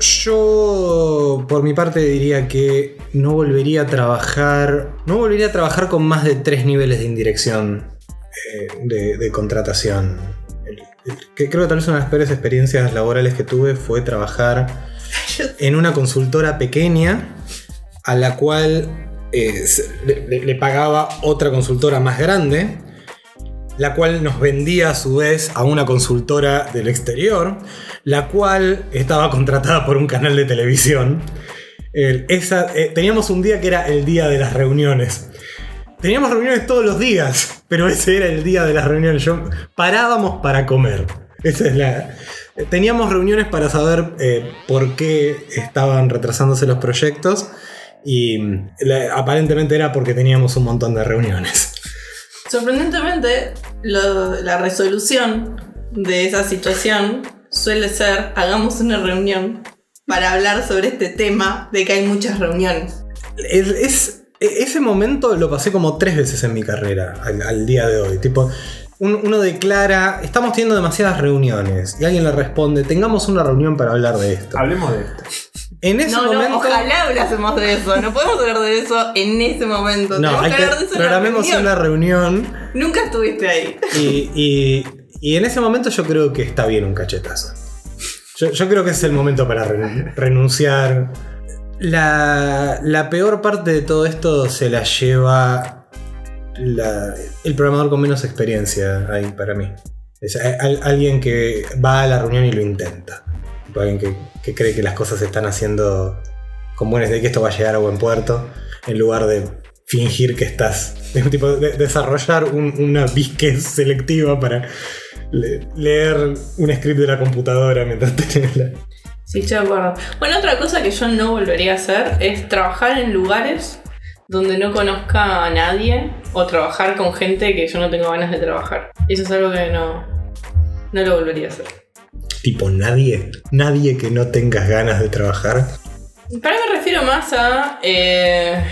yo, por mi parte, diría que no volvería a trabajar. No volvería a trabajar con más de tres niveles de indirección eh, de, de contratación. Que creo que tal vez una de las peores experiencias laborales que tuve fue trabajar en una consultora pequeña a la cual eh, se- le, le- le pagaba otra consultora más grande, la cual nos vendía a su vez a una consultora del exterior, la cual estaba contratada por un canal de televisión. El- esa- eh, teníamos un día que era el día de las reuniones. Teníamos reuniones todos los días, pero ese era el día de las reuniones. Parábamos para comer. Esa es la. Teníamos reuniones para saber eh, por qué estaban retrasándose los proyectos y mm, aparentemente era porque teníamos un montón de reuniones. Sorprendentemente, lo- la resolución de esa situación suele ser hagamos una reunión para hablar sobre este tema de que hay muchas reuniones. Es, e- ese momento lo pasé como tres veces en mi carrera al, al día de hoy. Tipo, uno declara, estamos teniendo demasiadas reuniones y alguien le responde, tengamos una reunión para hablar de esto. Hablemos de esto. En ese No, momento... no, ojalá hablásemos de eso. No podemos hablar de eso en ese momento. No, Tenemos hay que hablar de eso en la programemos reunión. una reunión Nunca estuviste ahí. y, y- y en ese momento yo creo que está bien un cachetazo. Yo, yo creo que es el momento para re- renunciar. La, la peor parte de todo esto se la lleva el programador con menos experiencia ahí para mí. Es al- alguien que va a la reunión y lo intenta. Alguien que, que cree que las cosas se están haciendo con buenas de que esto va a llegar a buen puerto, en lugar de fingir que estás. Es un tipo de desarrollar un- una visquez selectiva para le- leer un script de la computadora mientras tenés la. Sí, estoy de acuerdo. Bueno, otra cosa que yo no volvería a hacer es trabajar en lugares donde no conozca a nadie o trabajar con gente que yo no tengo ganas de trabajar. Eso es algo que no, no lo volvería a hacer. Tipo, nadie. Nadie que no tengas ganas de trabajar. Para mí me refiero más a eh,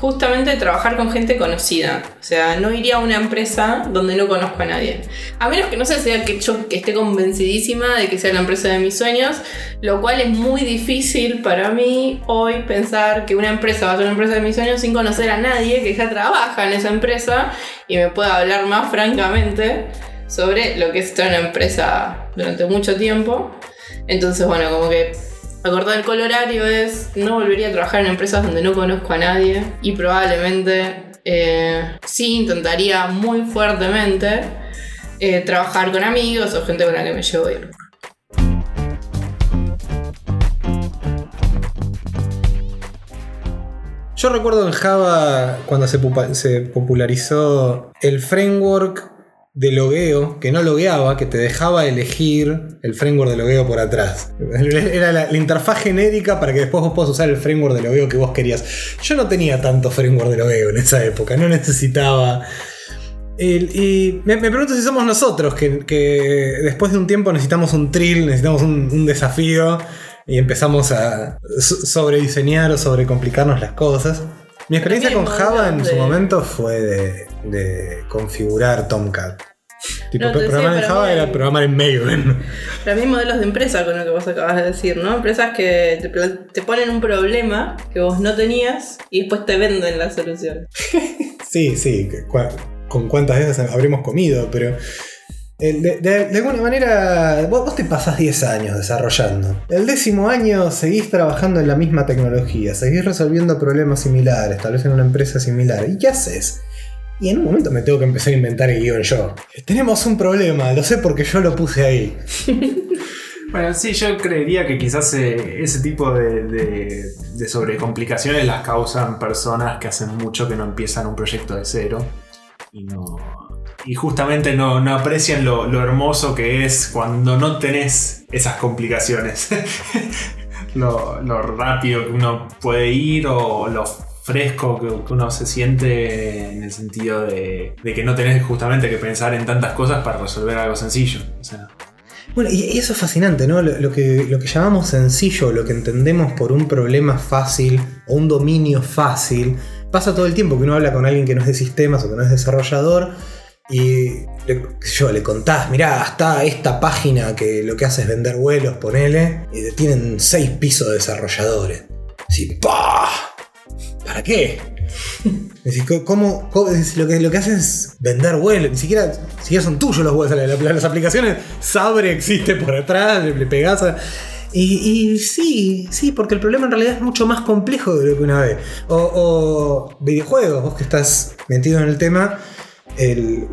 justamente trabajar con gente conocida. O sea, no iría a una empresa donde no conozco a nadie. A menos que no sé, sea que yo que esté convencidísima de que sea la empresa de mis sueños, lo cual es muy difícil para mí hoy pensar que una empresa va a ser una empresa de mis sueños sin conocer a nadie que ya trabaja en esa empresa y me pueda hablar más francamente sobre lo que es estar en una empresa durante mucho tiempo. Entonces, bueno, como que acordar el colorario es no volvería a trabajar en empresas donde no conozco a nadie y probablemente eh, sí intentaría muy fuertemente eh, trabajar con amigos o gente con la que me llevo bien. Yo recuerdo en Java cuando se popularizó el framework de logueo, que no logueaba, que te dejaba elegir el framework de logueo por atrás. Era la, la interfaz genérica para que después vos puedas usar el framework de logueo que vos querías. Yo no tenía tanto framework de logueo en esa época, no necesitaba... El- y me, me pregunto si somos nosotros, que, que después de un tiempo necesitamos un trill, necesitamos un, un desafío y empezamos a so- sobrediseñar o sobrecomplicarnos las cosas. Mi experiencia con Java en su momento fue de, de configurar Tomcat. Tipo, No, decía, programar en Java era programar en Maven. Para mí modelos de empresa con lo que vos acabas de decir, ¿no? Empresas que te, ponen un problema que vos no tenías y después te venden la solución. Sí, sí, con cuántas veces habremos comido, pero eh, de, de- de alguna manera vos, vos te pasás 10 años desarrollando. El décimo año seguís trabajando en la misma tecnología, seguís resolviendo problemas similares, tal vez en una empresa similar. ¿Y qué haces? Y en un momento me tengo que empezar a inventar el guion yo. Tenemos un problema, lo sé porque yo lo puse ahí. Bueno, sí, yo creería que quizás eh, ese tipo de, de, sobrecomplicaciones las causan personas que hacen mucho que no empiezan un proyecto de cero y no. Y justamente no, aprecian lo, lo hermoso que es cuando no tenés esas complicaciones. lo, lo rápido que uno puede ir o lo fresco que, uno se siente en el sentido de, que no tenés justamente que pensar en tantas cosas para resolver algo sencillo. Bueno, y eso es fascinante, ¿no? Lo, que, llamamos sencillo, lo que entendemos por un problema fácil o un dominio fácil, pasa todo el tiempo que uno habla con alguien que no es de sistemas o que no es desarrollador y le, yo, le contás, mirá, está esta página que lo que hace es vender vuelos, ponele, y tienen seis pisos de desarrolladores. Así, ¡pah! ¿Para qué? ¿cómo, lo, que, lo que hacen es vender vuelos? Ni siquiera, ni siquiera son tuyos los vuelos. Las, aplicaciones, Sabre existe por atrás, le, pegás Y, sí, sí, porque el problema en realidad es mucho más complejo de lo que una ve. O, videojuegos, vos que estás metido en el tema,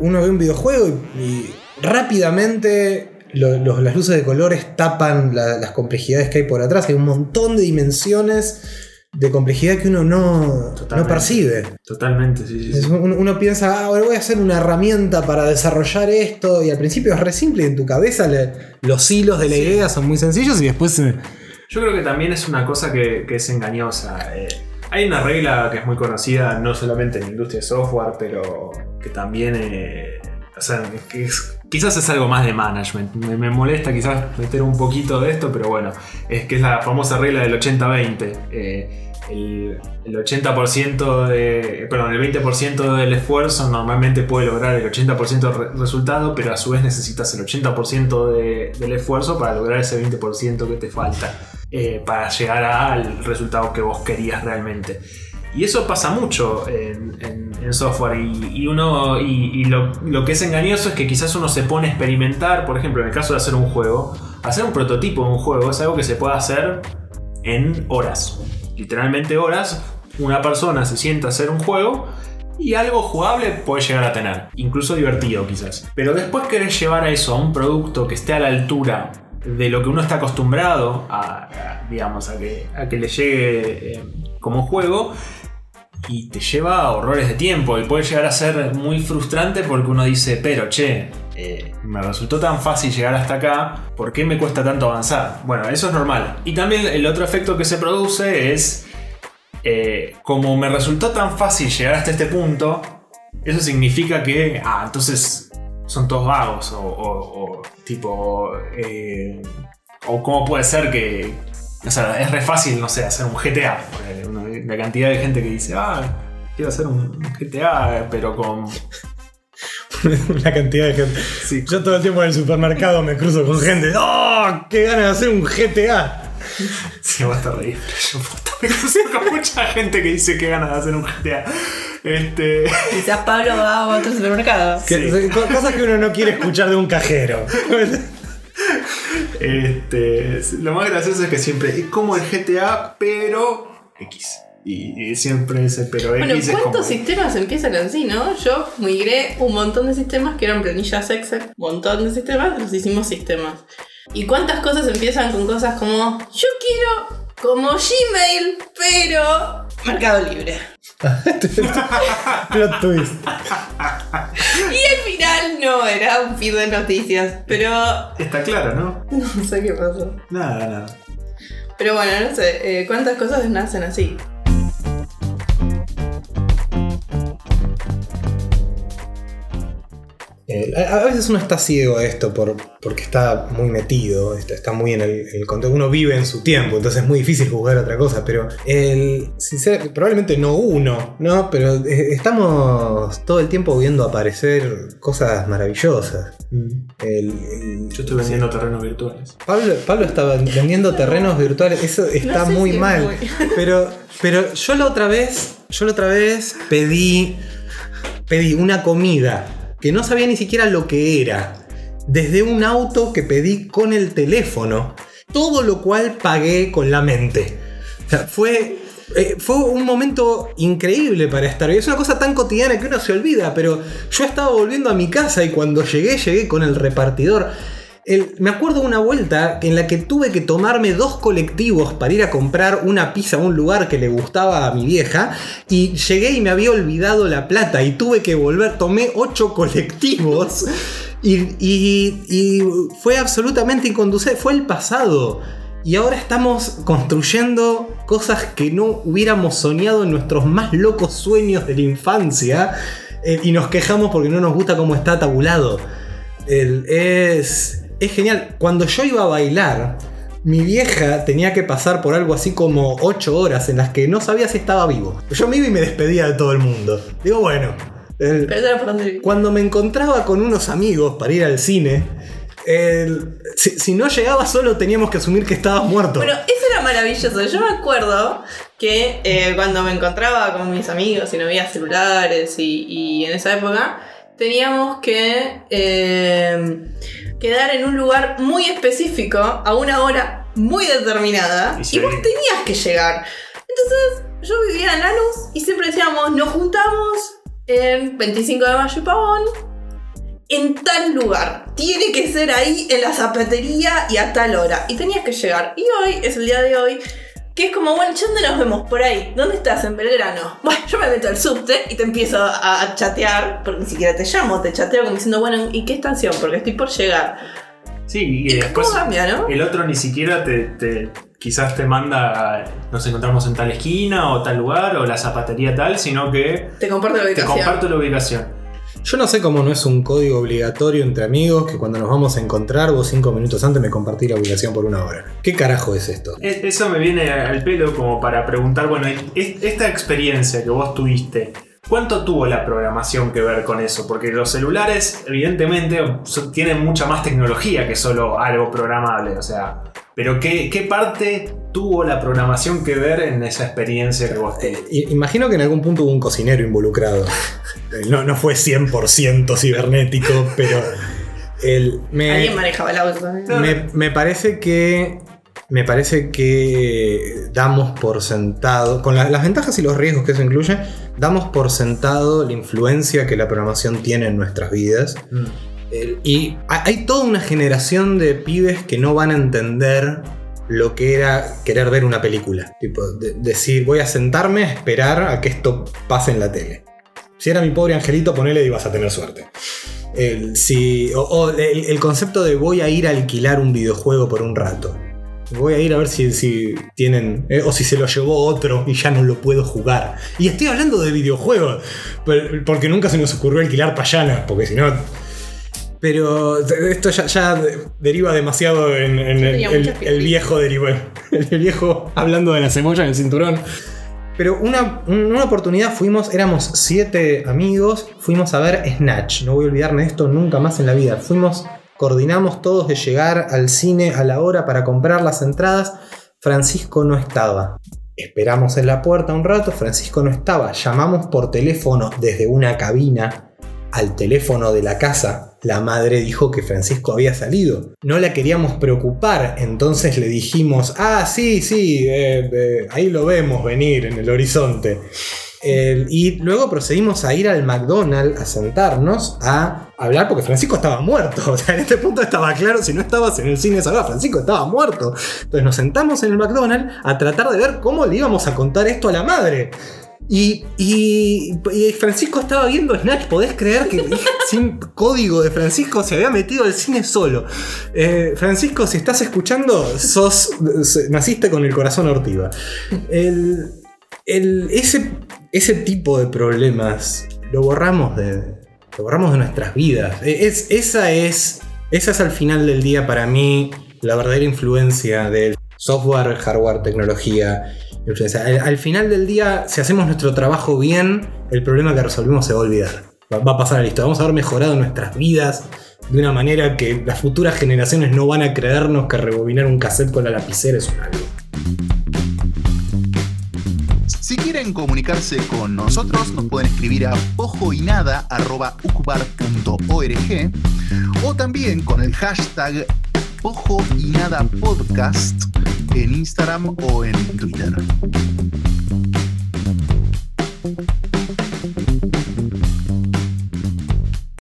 uno ve un videojuego y, rápidamente las luces de colores tapan la- las complejidades que hay por atrás. Hay un montón de dimensiones de complejidad que uno no, no percibe. totalmente, sí, sí, Uno, uno piensa, ah, ahora voy a hacer una herramienta para desarrollar esto, y al principio es re simple, y en tu cabeza le- los hilos de la Sí. idea son muy sencillos, y después... eh, Yo creo que también es una cosa que, que es engañosa. Eh, hay una regla que es muy conocida, no solamente en la industria de software, pero que también. eh, o sea, que es- quizás es algo más de management. Me, me molesta quizás meter un poquito de esto, pero bueno, es que es la famosa regla del 80-20. Eh, el, el 80% de. Perdón, el 20% del esfuerzo normalmente puede lograr el 80% del re- resultado, pero a su vez necesitas el 80% de- del esfuerzo para lograr ese 20% que te falta. eh, para llegar al resultado que vos querías realmente. Y eso pasa mucho en, software. Y, uno. Y, lo que es engañoso es que quizás uno se pone a experimentar. Por ejemplo, en el caso de hacer un juego. Hacer un prototipo de un juego es algo que se puede hacer en horas. Literalmente horas. Una persona se sienta a hacer un juego. Y algo jugable puede llegar a tener. Incluso divertido quizás. Pero después querés llevar a eso a un producto que esté a la altura de lo que uno está acostumbrado a, digamos, a que, a que le llegue eh, como juego y te lleva a horrores de tiempo y puede llegar a ser muy frustrante porque uno dice, pero che, eh, me resultó tan fácil llegar hasta acá, ¿por qué me cuesta tanto avanzar? Bueno, eso es normal. Y también el otro efecto que se produce es, eh, como me resultó tan fácil llegar hasta este punto, eso significa que, ah, entonces son todos vagos o, tipo, eh, o cómo puede ser que, o sea, es re fácil, no sé, hacer un GTA. La cantidad de gente que dice, ah, quiero hacer un GTA, pero con... una cantidad de gente. Sí, Yo todo el tiempo en el supermercado me cruzo con gente. ¡Oh! ¡Qué ganas de hacer un GTA! Sí, va a estar reír. Yo puta, me crucé con mucha gente que dice que ganas de hacer un GTA. Este. Quizás Pablo va a otro supermercado. Que- Cosas que uno no quiere escuchar de un cajero. Este. Lo más gracioso es que siempre es como el GTA, pero X. Y, y siempre ese pero Bueno, X es como. ¿cuántos sistemas empiezan así, no? Yo migré un montón de sistemas que eran planillas Excel, un montón de sistemas, los hicimos sistemas. ¿Y cuántas cosas empiezan con cosas como, yo quiero como Gmail, pero Mercado Libre? Plot twist. Y al final no, era un feed de noticias, pero Está claro, ¿no? no sé qué pasó. Nada, nada. Pero bueno, no sé, eh, ¿cuántas cosas nacen así? Eh, a, a veces uno está ciego a esto por, porque está muy metido, está, está muy en el, contexto. Uno vive en su tiempo, entonces es muy difícil juzgar otra cosa. Pero el, sincer- probablemente no uno, ¿no? Pero eh, estamos todo el tiempo viendo aparecer cosas maravillosas. El- el- Yo estoy vendiendo terrenos virtuales. Pablo, Pablo estaba vendiendo terrenos virtuales, eso está No sé muy si mal. Pero, pero yo la otra vez, yo la otra vez pedí, pedí una comida que no sabía ni siquiera lo que era. Desde un auto que pedí con el teléfono. Todo lo cual pagué con la mente. Fue, eh, fue un momento increíble para estar. Es una cosa tan cotidiana que uno se olvida, pero yo estaba volviendo a mi casa y cuando llegué, llegué con el repartidor. El- me acuerdo una vuelta en la que tuve que tomarme dos colectivos para ir a comprar una pizza a un lugar que le gustaba a mi vieja y llegué y me había olvidado la plata y tuve que volver, tomé ocho colectivos y, fue absolutamente inconducible, fue el pasado. Y ahora estamos construyendo cosas que no hubiéramos soñado en nuestros más locos sueños de la infancia. eh, y nos quejamos porque no nos gusta cómo está tabulado. Es, es genial. Cuando yo iba a bailar, mi vieja tenía que pasar por algo así como 8 horas en las que no sabía si estaba vivo. Yo me iba y me despedía de todo el mundo. Digo, bueno. el- Pero cuando me encontraba con unos amigos para ir al cine, el- si, si no llegaba solo teníamos que asumir que estabas muerto. Bueno, eso era maravilloso. Yo me acuerdo que eh, cuando me encontraba con mis amigos y no había celulares y, y en esa época, teníamos que eh, quedar en un lugar muy específico a una hora muy determinada Y vos tenías que llegar. Entonces yo vivía en Lanús y siempre decíamos, nos juntamos en 25 de mayo y Pavón en tal lugar. Tiene que ser ahí en la zapatería y a tal hora. Y tenías que llegar. Y hoy es el día de hoy. Que es como, bueno, ¿dónde nos vemos? Por ahí. ¿Dónde estás? En Belgrano. Bueno, yo me meto al subte y te empiezo a, a chatear. Porque ni siquiera te llamo, te chateo como diciendo, bueno, ¿y qué estación? Porque estoy por llegar. Sí, y ¿Y después ¿Cómo cambia, no? el otro ni siquiera te, te- quizás te manda, nos encontramos en tal esquina o tal lugar o la zapatería tal, sino que Te comparto la te ubicación. comparto la ubicación. Yo no sé cómo no es un código obligatorio entre amigos que cuando nos vamos a encontrar vos cinco minutos antes me compartí la ubicación por una hora. ¿Qué carajo es esto? E- Eso me viene al pelo como para preguntar, bueno, es- esta experiencia que vos tuviste, ¿cuánto tuvo la programación que ver con eso? Porque los celulares, evidentemente, tienen mucha más tecnología que solo algo programable, o sea, pero ¿qué, qué parte tuvo la programación que ver en esa experiencia que vos Eh, i- imagino que en algún punto hubo un cocinero involucrado. Eh, No, no fue 100% cibernético, pero el, me, Alguien manejaba el auto también. Me, me parece que. Me parece que damos por sentado, con la- las ventajas y los riesgos que eso incluye, damos por sentado la influencia que la programación tiene en nuestras vidas. Mm. Y ha- hay toda una generación de pibes que no van a entender lo que era querer ver una película. Tipo, de- decir, voy a sentarme a esperar a que esto pase en la tele. Si era mi pobre angelito, ponele y vas a tener suerte. El, si, o, el, concepto de voy a ir a alquilar un videojuego por un rato. Voy a ir a ver si, si tienen. eh, o si se lo llevó otro y ya no lo puedo jugar. Y estoy hablando de videojuegos. Porque nunca se nos ocurrió alquilar payanas. Porque si no. Pero esto ya, ya deriva demasiado en, en el, el- viejo deriva. El viejo hablando de la cebolla en el cinturón. Pero una, una oportunidad fuimos, éramos siete amigos, fuimos a ver Snatch. No voy a olvidarme de esto nunca más en la vida. Fuimos, coordinamos todos de llegar al cine a la hora para comprar las entradas. Francisco no estaba. Esperamos en la puerta un rato, Francisco no estaba. Llamamos por teléfono desde una cabina al teléfono de la casa. La madre dijo que Francisco había salido. No la queríamos preocupar, entonces le dijimos, ah, sí, sí, eh, eh, ahí lo vemos venir en el horizonte. Y luego procedimos a ir al McDonald's a sentarnos a hablar porque Francisco estaba muerto. O sea, en este punto estaba claro, si no estabas en el cine esa Francisco estaba muerto. Entonces nos sentamos en el McDonald's a tratar de ver cómo le íbamos a contar esto a la madre. Y, y- Francisco estaba viendo Snatch, podés creer que sin código de Francisco se había metido al cine solo. Eh, Francisco, si estás escuchando, sos, naciste con el corazón ortiva. Ese, tipo de problemas lo borramos de, lo borramos de nuestras vidas. E- Es, esa, es, esa es al final del día para mí la verdadera influencia del software, hardware, tecnología. Al, al final del día, si hacemos nuestro trabajo bien, el problema que resolvimos se va a olvidar. Va, a pasar a la lista. Vamos a haber mejorado nuestras vidas de una manera que las futuras generaciones no van a creernos que rebobinar un cassette con la lapicera es un algo. Si quieren comunicarse con nosotros, nos pueden escribir a pojoinada.ucbar.org o también con el hashtag pojoinadapodcast en Instagram o en Twitter.